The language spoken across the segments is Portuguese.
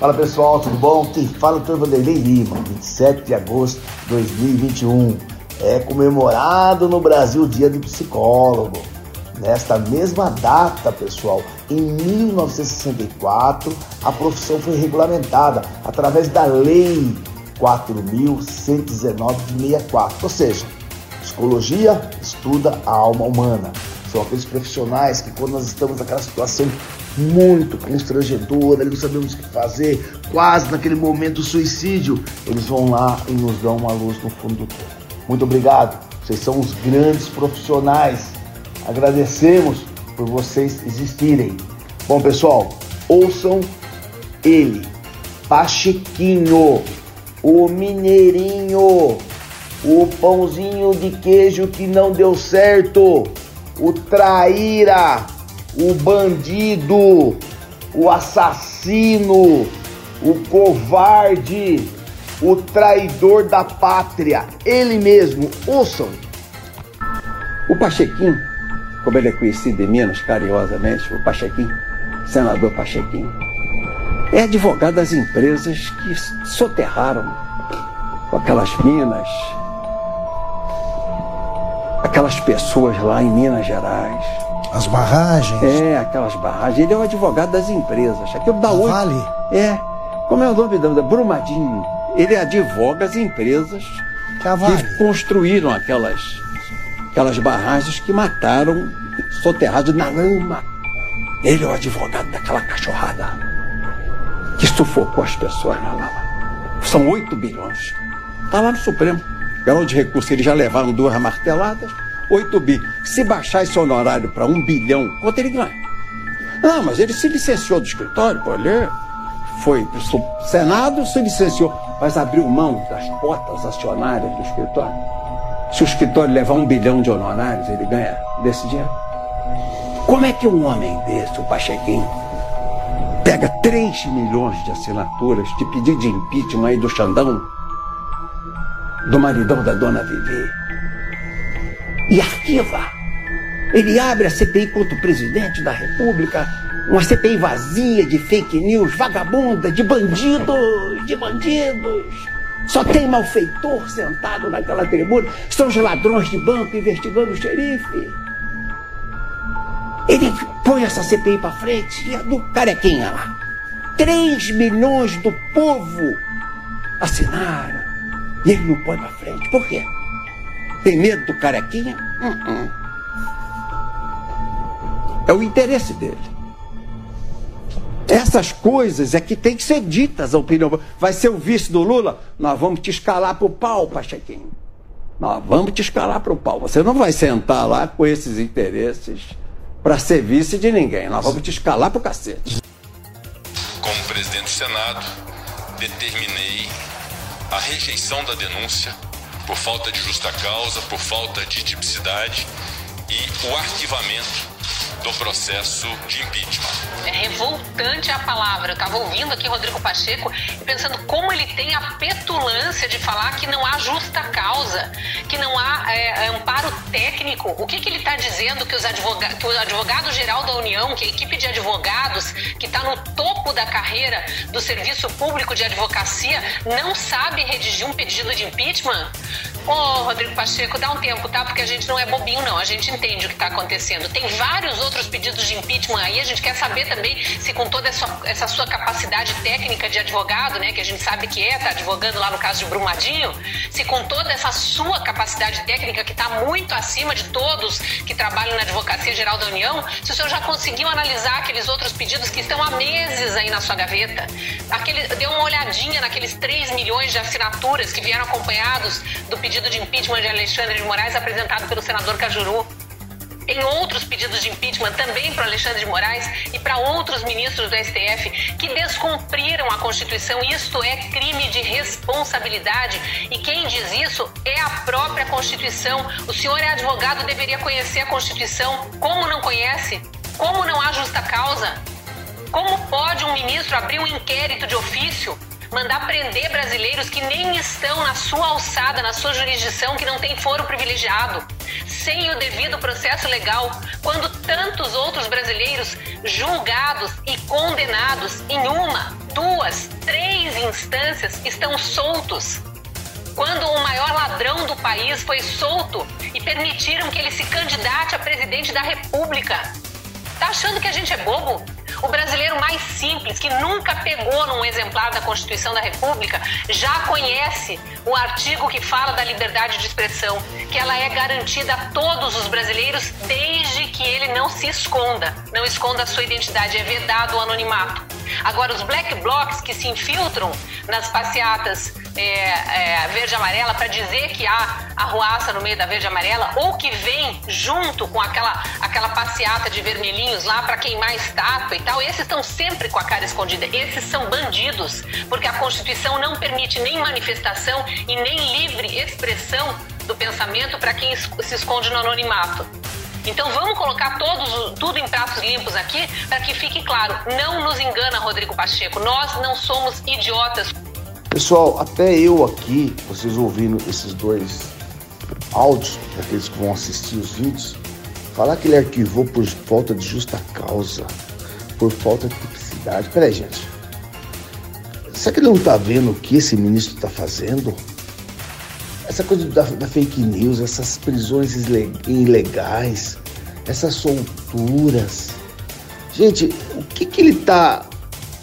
Fala pessoal, tudo bom? Quem fala é o. Vanderlei Lima, 27 de agosto de 2021. É comemorado no Brasil o Dia do Psicólogo. Nesta mesma data, pessoal, em 1964, a profissão foi regulamentada através da Lei 4.119 de 64. Ou seja, psicologia estuda a alma humana. São aqueles profissionais que, quando nós estamos naquela situação muito constrangedora, não sabemos o que fazer, quase naquele momento suicídio, eles vão lá e nos dão uma luz no fundo do túnel. Muito obrigado, vocês são os grandes profissionais. Agradecemos por vocês existirem. Bom, pessoal, ouçam ele, Pachequinho, o Mineirinho, o pãozinho de queijo que não deu certo, o traíra o bandido, o assassino, o covarde, o traidor da pátria, ele mesmo. Ouçam. O Pachequim, como ele é conhecido em Minas carinhosamente, o Pachequim, senador Pachequim, é advogado das empresas que soterraram com aquelas minas, aquelas pessoas lá em Minas Gerais as barragens? É, aquelas barragens. Ele é o advogado das empresas. Aquilo da hoje. Vale? É. Como é o nome da Brumadinho? Ele advoga as empresas que, construíram aquelas, aquelas barragens que mataram soterrados na lama. Ele é o advogado daquela cachorrada que sufocou as pessoas na lama. São 8 bilhões. Está lá no Supremo. Grau de recurso, eles já levaram duas marteladas. 8 bi. Se baixar esse honorário para 1 bilhão, quanto ele ganha? Ah, mas ele se licenciou do escritório, pô, ele foi para o Senado, se licenciou, mas abriu mão das cotas acionárias do escritório. Se o escritório levar um bilhão de honorários, ele ganha desse dinheiro. Como é que um homem desse, o Pachequim, pega 3 milhões de assinaturas de pedido de impeachment aí do Xandão, do maridão da dona Vivi, e arquiva. Ele abre a CPI contra o presidente da República, uma CPI vazia de fake news, vagabunda, de bandidos, de bandidos. Só tem malfeitor sentado naquela tribuna. São os ladrões de banco investigando o xerife. Ele põe essa CPI para frente e a do carequinha lá. 3 milhões do povo assinaram. E ele não põe para frente. Por quê? Tem medo do carequinha? Uh -uh. É o interesse dele. Essas coisas é que tem que ser ditas a opinião. Vai ser o vice do Lula? Nós vamos te escalar para o pau, Pachequinho. Nós vamos te escalar para o pau. Você não vai sentar lá com esses interesses para ser vice de ninguém. Nós vamos te escalar para o cacete. Como presidente do Senado, determinei a rejeição da denúncia por falta de justa causa, por falta de tipicidade e o arquivamento do processo de impeachment. É revoltante a palavra. Eu estava ouvindo aqui Rodrigo Pacheco e pensando como ele tem a petulância de falar que não há justa causa, que não há é, amparo técnico. O que, que ele está dizendo que, os advoga que o advogado-geral da União, que a equipe de advogados que está no topo da carreira do serviço público de advocacia, não sabe redigir um pedido de impeachment? Ô, Rodrigo Pacheco, dá um tempo, tá? Porque a gente não é bobinho, não. A gente entende o que está acontecendo. Tem vários outros pedidos de impeachment aí. A gente quer saber também se, com toda essa, essa sua capacidade técnica de advogado, né? Que a gente sabe que é, tá advogando lá no caso de Brumadinho, se com toda essa sua capacidade técnica, que está muito acima de todos que trabalham na Advocacia Geral da União, se o senhor já conseguiu analisar aqueles outros pedidos que estão há meses aí na sua gaveta. Aquele, deu uma olhadinha naqueles 3 milhões de assinaturas que vieram acompanhados do pedido pedido de impeachment de Alexandre de Moraes apresentado pelo senador Cajuru. Tem outros pedidos de impeachment também para Alexandre de Moraes e para outros ministros do STF que descumpriram a Constituição. Isto é crime de responsabilidade. E quem diz isso é a própria Constituição. O senhor é advogado, deveria conhecer a Constituição. Como não conhece? Como não há justa causa? Como pode um ministro abrir um inquérito de ofício mandar prender brasileiros que nem estão na sua alçada, na sua jurisdição, que não tem foro privilegiado, sem o devido processo legal, quando tantos outros brasileiros julgados e condenados em uma, duas, três instâncias estão soltos. Quando o maior ladrão do país foi solto e permitiram que ele se candidate a presidente da República. Tá achando que a gente é bobo? O brasileiro mais simples, que nunca pegou num exemplar da Constituição da República, já conhece o artigo que fala da liberdade de expressão, que ela é garantida a todos os brasileiros desde que ele não se esconda, não esconda a sua identidade, é vedado o anonimato. Agora, os black blocs que se infiltram nas passeatas é, é, verde amarela para dizer que há arruaça no meio da verde amarela ou que vem junto com aquela, aquela passeata de vermelhinhos lá para queimar estátua e tal, esses estão sempre com a cara escondida. Esses são bandidos, porque a Constituição não permite nem manifestação e nem livre expressão do pensamento para quem se esconde no anonimato. Então vamos colocar todos, tudo em pratos limpos aqui para que fique claro. Não nos engana, Rodrigo Pacheco. Nós não somos idiotas. Pessoal, até eu aqui, vocês ouvindo esses dois áudios, aqueles que vão assistir os vídeos, falar que ele arquivou por falta de justa causa, por falta de tipicidade. Peraí, gente. Será que ele não está vendo o que esse ministro está fazendo? Essa coisa da, da, fake news, essas prisões ilegais, essas solturas. Gente, o que, que ele está.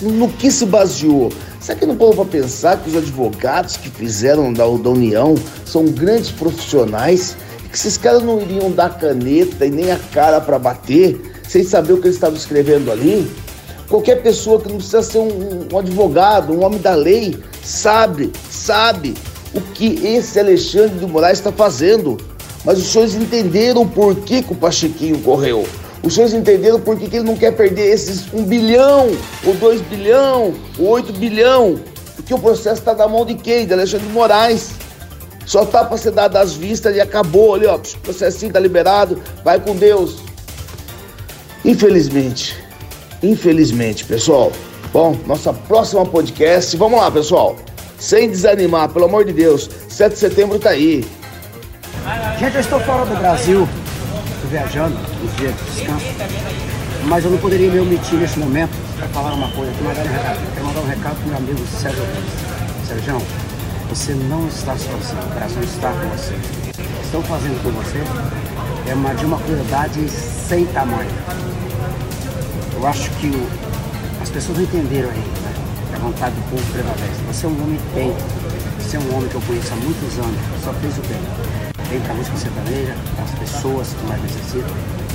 No que se baseou? Será que não pode para pensar que os advogados que fizeram da, da União são grandes profissionais e que esses caras não iriam dar caneta e nem a cara para bater sem saber o que eles estavam escrevendo ali? Qualquer pessoa que não precisa ser um, um advogado, um homem da lei, sabe, sabe o que esse Alexandre de Moraes está fazendo. Mas os senhores entenderam por que, que o Pachequinho correu. Os senhores entenderam por que, que ele não quer perder esses um bilhão, ou dois bilhão, ou oito bilhão. Porque o processo está na mão de quem? De Alexandre de Moraes. Só tá para ser dado as vistas e acabou ali, ó. O processinho tá liberado, vai com Deus. Infelizmente, infelizmente, pessoal. Bom, nossa próxima podcast. Vamos lá, pessoal sem desanimar, pelo amor de Deus. 7 de setembro tá aí. Gente, eu estou fora do Brasil, estou viajando dias de descanso, mas eu não poderia me omitir nesse momento para falar uma coisa, para mandar um recado. Quero mandar um recado para o meu amigo Sérgio Reis. Sérgio, você não está sozinho, o Brasil está com você. Estão fazendo com você é uma, de uma crueldade sem tamanho. Eu acho que o, as pessoas entenderam ainda a vontade do povo prevalece. Você é um homem bem, você é um homem que eu conheço há muitos anos, só fez o bem. Bem para a música sertaneja, para as pessoas que mais necessitam.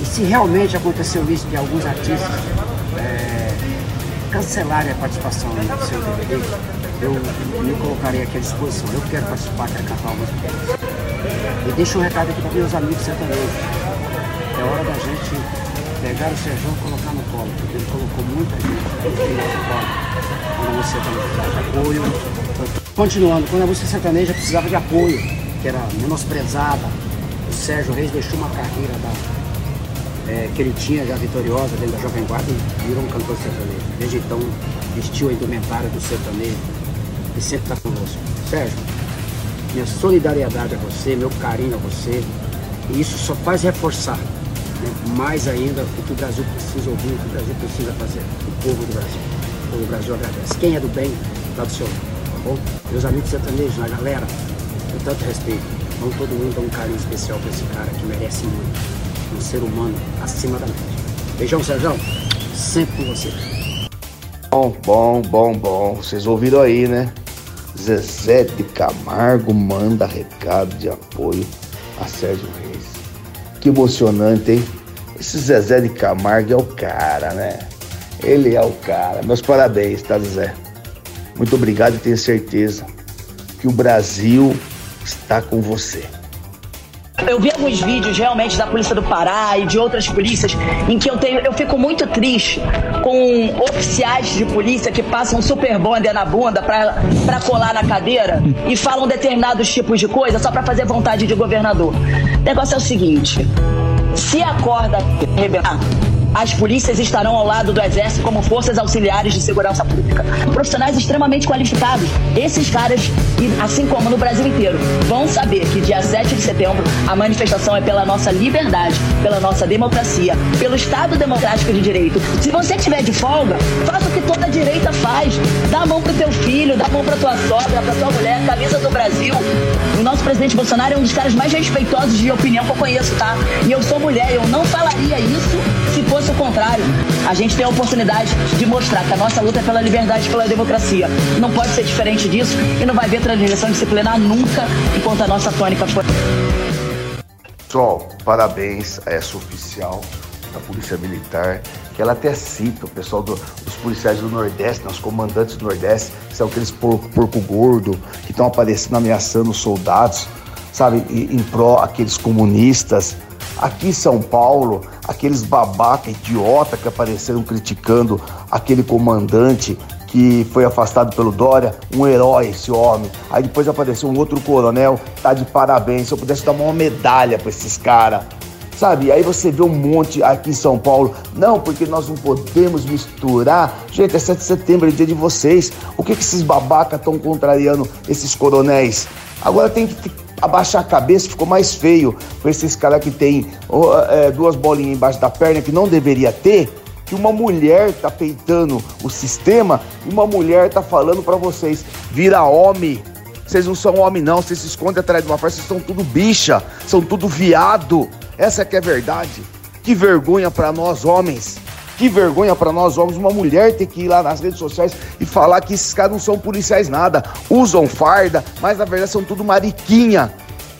E se realmente aconteceu isso de alguns artistas é, cancelarem a participação no seu DVD, eu me colocarei aqui à disposição. Eu quero participar, quero cantar algumas coisas. E deixo um recado aqui para meus amigos sertanejos. É hora da gente pegar o Sérgio e colocar no colo, porque ele colocou muita gente no colo. Quando você precisava de apoio. Continuando, quando a música sertaneja precisava de apoio, que era menosprezada, o Sérgio Reis deixou uma carreira da, é, que ele tinha já vitoriosa dentro da Jovem Guarda e virou um cantor sertanejo. Desde então vestiu a indumentária do sertanejo e sempre está conosco. Sérgio, minha solidariedade a você, meu carinho a você, e isso só faz reforçar né? mais ainda o que o Brasil precisa ouvir, o que o Brasil precisa fazer, o povo do Brasil. O povo do Brasil agradece. Quem é do bem, está do seu lado, tá bom? Meus amigos sertanejos, a galera, com tanto respeito, vamos todo mundo dar um carinho especial para esse cara que merece muito. Um ser humano acima da média. Beijão, Sérgio. Sempre com você. Bom, bom, bom, bom. Vocês ouviram aí, né? Zezé de Camargo manda recado de apoio a Sérgio Reis. Que emocionante, hein? Esse Zezé de Camargo é o cara, né? Ele é o cara. Meus parabéns, tá, Zezé? Muito obrigado e tenho certeza que o Brasil está com você. Eu vi alguns vídeos realmente da polícia do Pará e de outras polícias em que eu tenho, eu fico muito triste com oficiais de polícia que passam super bonder na bunda pra colar na cadeira e falam determinados tipos de coisa só para fazer vontade de governador. O negócio é o seguinte: se a corda arrebentar, as polícias estarão ao lado do Exército como forças auxiliares de segurança pública. Profissionais extremamente qualificados. Esses caras, assim como no Brasil inteiro, vão saber que dia 7 de setembro a manifestação é pela nossa liberdade, pela nossa democracia, pelo Estado Democrático de Direito. Se você tiver de folga, faça o que toda a direita faz. Dá a mão pro teu filho, dá a mão pra tua sogra, pra tua mulher, camisa do Brasil. O nosso presidente Bolsonaro é um dos caras mais respeitosos de opinião que eu conheço, tá? E eu sou mulher, eu não falaria isso se fosse o contrário. A gente tem a oportunidade de mostrar que a nossa luta é pela liberdade e pela democracia. Não pode ser diferente disso e não vai haver transgressão disciplinar nunca enquanto a nossa tônica for. Pessoal, parabéns a essa oficial da Polícia Militar, que ela até cita o pessoal do, dos policiais do Nordeste, né, os comandantes do Nordeste, que são aqueles porco, porco gordo que estão aparecendo ameaçando os soldados, sabe, em, em pró aqueles comunistas. Aqui em São Paulo, aqueles babaca idiota que apareceram criticando aquele comandante que foi afastado pelo Dória, um herói esse homem. Aí depois apareceu um outro coronel, tá de parabéns. Se eu pudesse dar uma medalha para esses caras. Sabe? Aí você vê um monte aqui em São Paulo. Não, porque nós não podemos misturar. Gente, é 7 de setembro, é dia de vocês. O que, que esses babacas estão contrariando esses coronéis? Agora tem que abaixar a cabeça, ficou mais feio com esses caras que tem é, duas bolinhas embaixo da perna que não deveria ter que uma mulher tá peitando o sistema e uma mulher tá falando para vocês, vira homem. Vocês não são homem não, vocês se escondem atrás de uma frase, vocês são tudo bicha, são tudo viado. Essa que é verdade. Que vergonha para nós homens. Que vergonha para nós homens, uma mulher ter que ir lá nas redes sociais e falar que esses caras não são policiais nada, usam farda, mas na verdade são tudo mariquinha.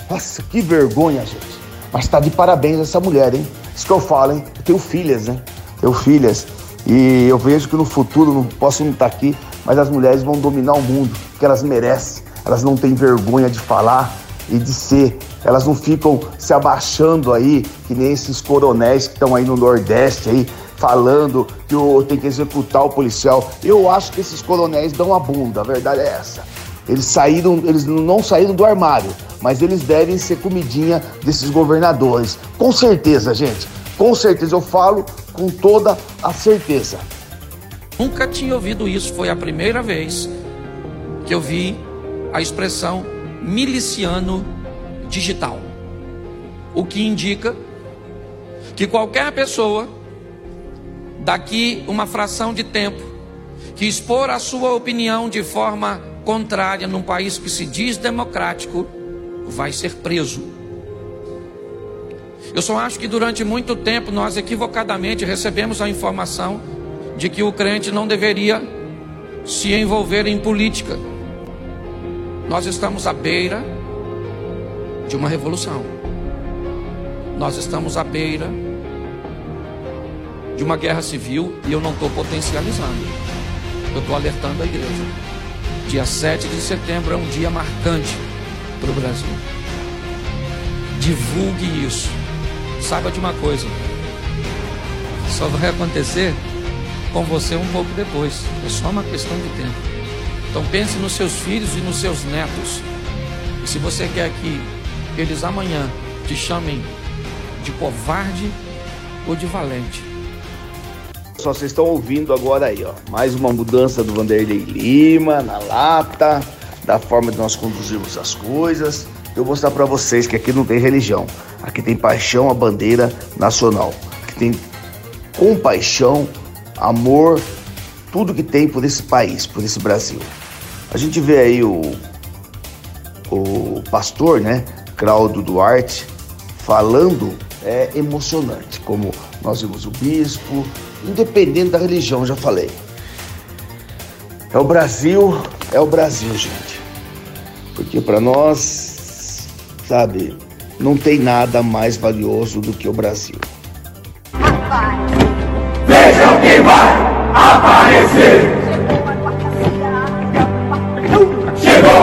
Nossa, que vergonha, gente. Mas tá de parabéns essa mulher, hein? Isso que eu falo, hein? Eu tenho filhas, né? tenho filhas e eu vejo que no futuro, não posso não estar aqui, mas as mulheres vão dominar o mundo, que elas merecem. Elas não têm vergonha de falar e de ser. Elas não ficam se abaixando aí, que nem esses coronéis que estão aí no Nordeste aí, falando que o, tem que executar o policial. Eu acho que esses coronéis dão a bunda, a verdade é essa. Eles saíram, eles não saíram do armário, mas eles devem ser comidinha desses governadores. Com certeza, gente. Com certeza eu falo com toda a certeza. Nunca tinha ouvido isso, foi a primeira vez que eu vi a expressão miliciano digital. O que indica que qualquer pessoa, daqui uma fração de tempo, que expor a sua opinião de forma contrária num país que se diz democrático, vai ser preso. Eu só acho que durante muito tempo nós equivocadamente recebemos a informação de que o crente não deveria se envolver em política. Nós estamos à beira de uma revolução. Nós estamos à beira de uma guerra civil e eu não estou potencializando. Eu estou alertando a igreja. Dia 7 de setembro é um dia marcante para o Brasil. Divulgue isso saiba de uma coisa: só vai acontecer com você um pouco depois. É só uma questão de tempo. Então pense nos seus filhos e nos seus netos. E se você quer que eles amanhã te chamem de covarde ou de valente. Só vocês estão ouvindo agora aí, ó. Mais uma mudança do Vanderlei Lima na lata, da forma de nós conduzirmos as coisas. Eu vou mostrar para vocês que aqui não tem religião. Aqui tem paixão à bandeira nacional. Aqui tem compaixão, amor, tudo que tem por esse país, por esse Brasil. A gente vê aí o, o pastor, né, Claudio Duarte, falando é emocionante, como nós vimos o bispo, independente da religião, já falei. É o Brasil, é o Brasil, gente. Porque para nós, sabe, não tem nada mais valioso do que o Brasil. Vejam quem vai aparecer!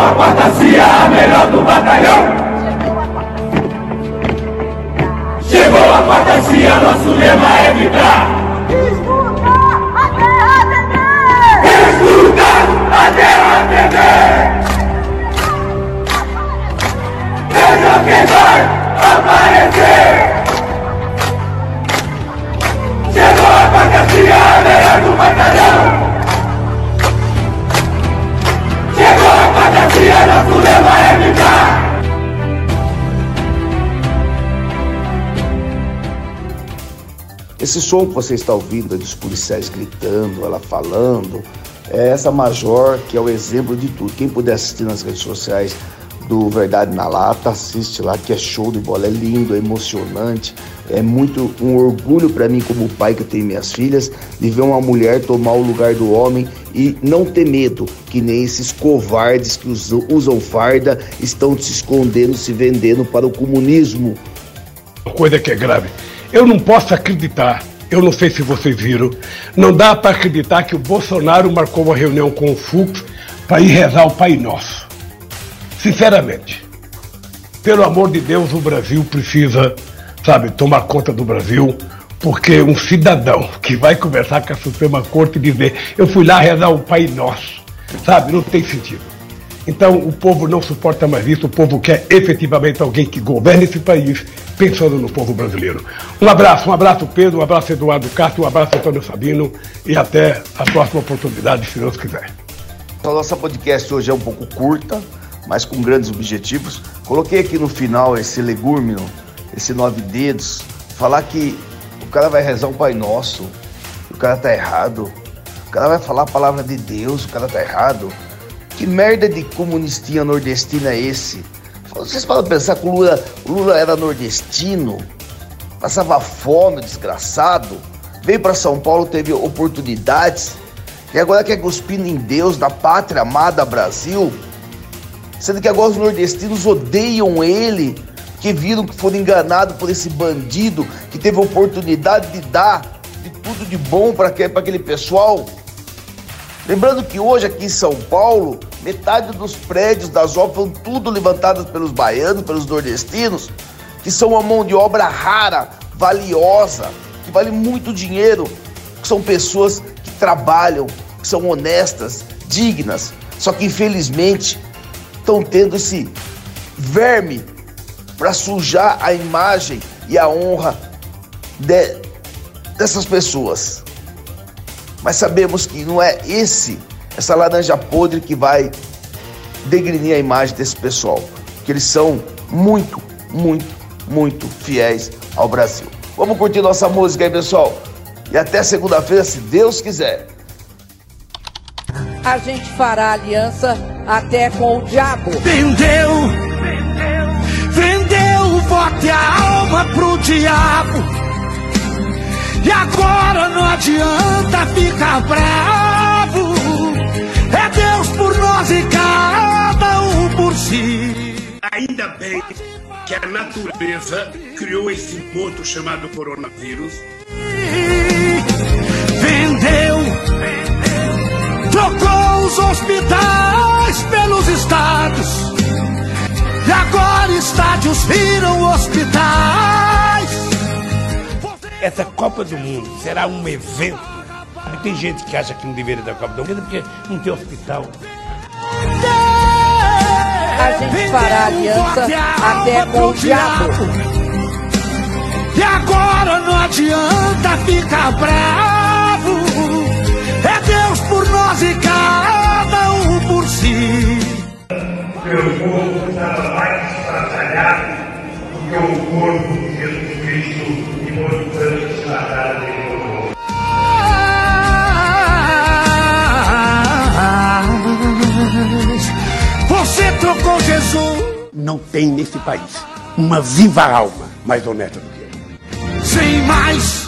A quarta cia, a melhor do batalhão! Chegou a quarta cia, nosso lema é vibrar! Escuta a terra atender! Escuta a terra atender! Veja quem vai aparecer. Chegou a fantasia, a melhor do batalhão. Vibrar. Esse som que você está ouvindo é dos policiais gritando, ela falando, é essa major que é o exemplo de tudo. Quem puder assistir nas redes sociais do Verdade na Lata, assiste lá que é show de bola, é lindo, é emocionante, é muito um orgulho para mim como pai que tenho minhas filhas de ver uma mulher tomar o lugar do homem e não ter medo, que nem esses covardes que usam, usam farda estão se escondendo, se vendendo para o comunismo. Coisa que é grave. Eu não posso acreditar eu não sei se vocês viram, não dá para acreditar que o Bolsonaro marcou uma reunião com o Fux para ir rezar o Pai Nosso. Sinceramente, pelo amor de Deus, o Brasil precisa, sabe, tomar conta do Brasil, porque um cidadão que vai conversar com a Suprema Corte e dizer eu fui lá rezar o Pai Nosso, sabe, não tem sentido. Então o povo não suporta mais isso, o povo quer efetivamente alguém que governe esse país pensando no povo brasileiro. Um abraço, um abraço Pedro, um abraço Eduardo Castro, um abraço Antônio Sabino e até a próxima oportunidade, se Deus quiser. A nossa podcast hoje é um pouco curta, mas com grandes objetivos. Coloquei aqui no final esse legúmino, esse nove dedos, falar que o cara vai rezar o Pai Nosso, o cara tá errado. O cara vai falar a palavra de Deus, o cara tá errado. Que merda de comunistinha nordestina é esse? Vocês podem pensar que o Lula, o Lula era nordestino, passava fome, desgraçado, veio para São Paulo, teve oportunidades, e agora quer cuspir em Deus, na pátria amada Brasil, sendo que agora os nordestinos odeiam ele, que viram que foram enganados por esse bandido que teve a oportunidade de dar de tudo de bom para aquele pessoal. Lembrando que hoje aqui em São Paulo, metade dos prédios das obras foram tudo levantadas pelos baianos, pelos nordestinos, que são uma mão de obra rara, valiosa, que vale muito dinheiro, que são pessoas que trabalham, que são honestas, dignas. Só que infelizmente estão tendo esse verme para sujar a imagem e a honra de, dessas pessoas. Mas sabemos que não é esse, essa laranja podre que vai degrinir a imagem desse pessoal, que eles são muito, muito, muito fiéis ao Brasil. Vamos curtir nossa música aí, pessoal. E até segunda-feira, se Deus quiser. A gente fará aliança até com o diabo. Vendeu, vendeu o voto e a alma pro diabo. E agora não adianta ficar bravo. É Deus por nós e cada um por si. Ainda bem que a natureza criou esse monstro chamado coronavírus. Vendeu, trocou os hospitais pelos estados. E agora estádios viram hospitais. Essa Copa do Mundo será um evento. Tem gente que acha que não deveria dar Copa do Mundo porque não tem hospital. A gente fará aliança até com o diabo. E agora não adianta ficar bravo. Batalhado do que o corpo de Jesus Cristo e portanto se mataram dele. Você trocou Jesus. Não tem nesse país uma viva alma mais honesta do que ele. Sem mais